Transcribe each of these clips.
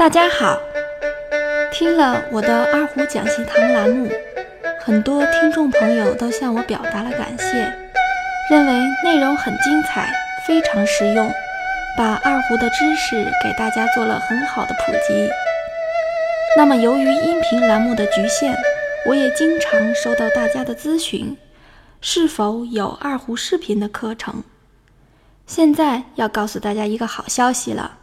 大家好，听了我的二胡讲习堂栏目，很多听众朋友都向我表达了感谢，认为内容很精彩，非常实用，把二胡的知识给大家做了很好的普及。那么由于音频栏目的局限，我也经常收到大家的咨询，是否有二胡视频的课程？现在要告诉大家一个好消息了。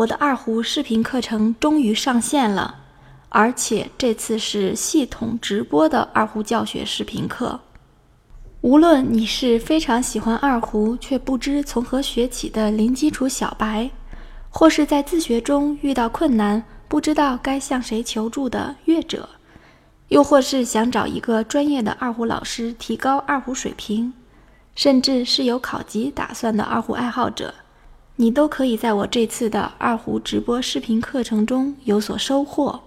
我的二胡视频课程终于上线了，而且这次是系统直播的二胡教学视频课。无论你是非常喜欢二胡却不知从何学起的零基础小白，或是在自学中遇到困难不知道该向谁求助的乐者，又或是想找一个专业的二胡老师提高二胡水平，甚至是有考级打算的二胡爱好者。你都可以在我这次的二胡直播视频课程中有所收获。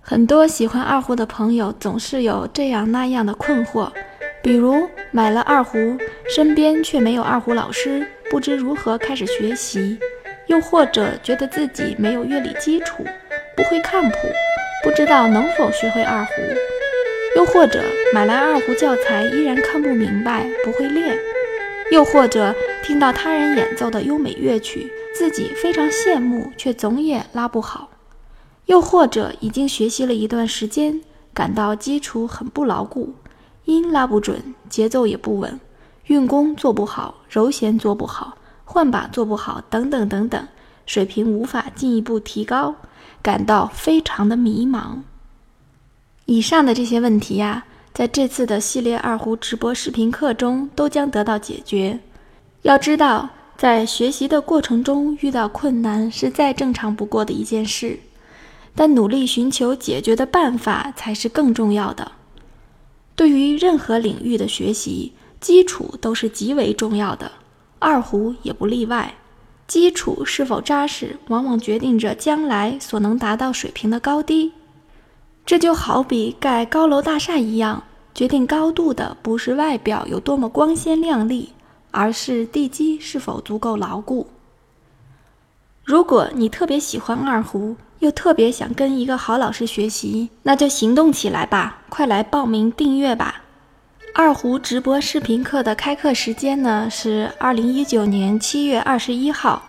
很多喜欢二胡的朋友总是有这样那样的困惑，比如买了二胡，身边却没有二胡老师，不知如何开始学习；又或者觉得自己没有乐理基础，不会看谱，不知道能否学会二胡；又或者买来二胡教材依然看不明白，不会练。又或者听到他人演奏的优美乐曲，自己非常羡慕，却总也拉不好；又或者已经学习了一段时间，感到基础很不牢固，音拉不准，节奏也不稳，运弓做不好，揉弦做不好，换把做不好，等等等等，水平无法进一步提高，感到非常的迷茫。以上的这些问题呀。在这次的系列二胡直播视频课中，都将得到解决。要知道，在学习的过程中遇到困难是再正常不过的一件事，但努力寻求解决的办法才是更重要的。对于任何领域的学习，基础都是极为重要的，二胡也不例外。基础是否扎实，往往决定着将来所能达到水平的高低。这就好比盖高楼大厦一样，决定高度的不是外表有多么光鲜亮丽，而是地基是否足够牢固。如果你特别喜欢二胡，又特别想跟一个好老师学习，那就行动起来吧，快来报名订阅吧！二胡直播视频课的开课时间呢是二零一九年七月二十一号。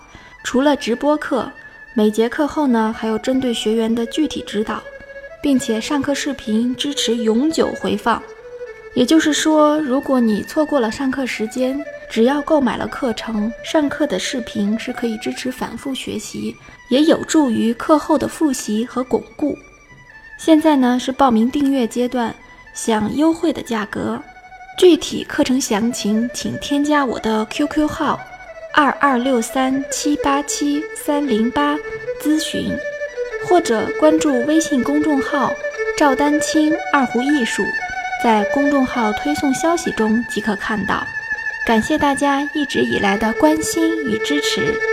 除了直播课，每节课后呢还有针对学员的具体指导。并且上课视频支持永久回放，也就是说，如果你错过了上课时间，只要购买了课程，上课的视频是可以支持反复学习，也有助于课后的复习和巩固。现在呢是报名订阅阶段，享优惠的价格，具体课程详情请添加我的 QQ 号二二六三七八七三零八咨询。或者关注微信公众号“赵丹青二胡艺术”，在公众号推送消息中即可看到。感谢大家一直以来的关心与支持。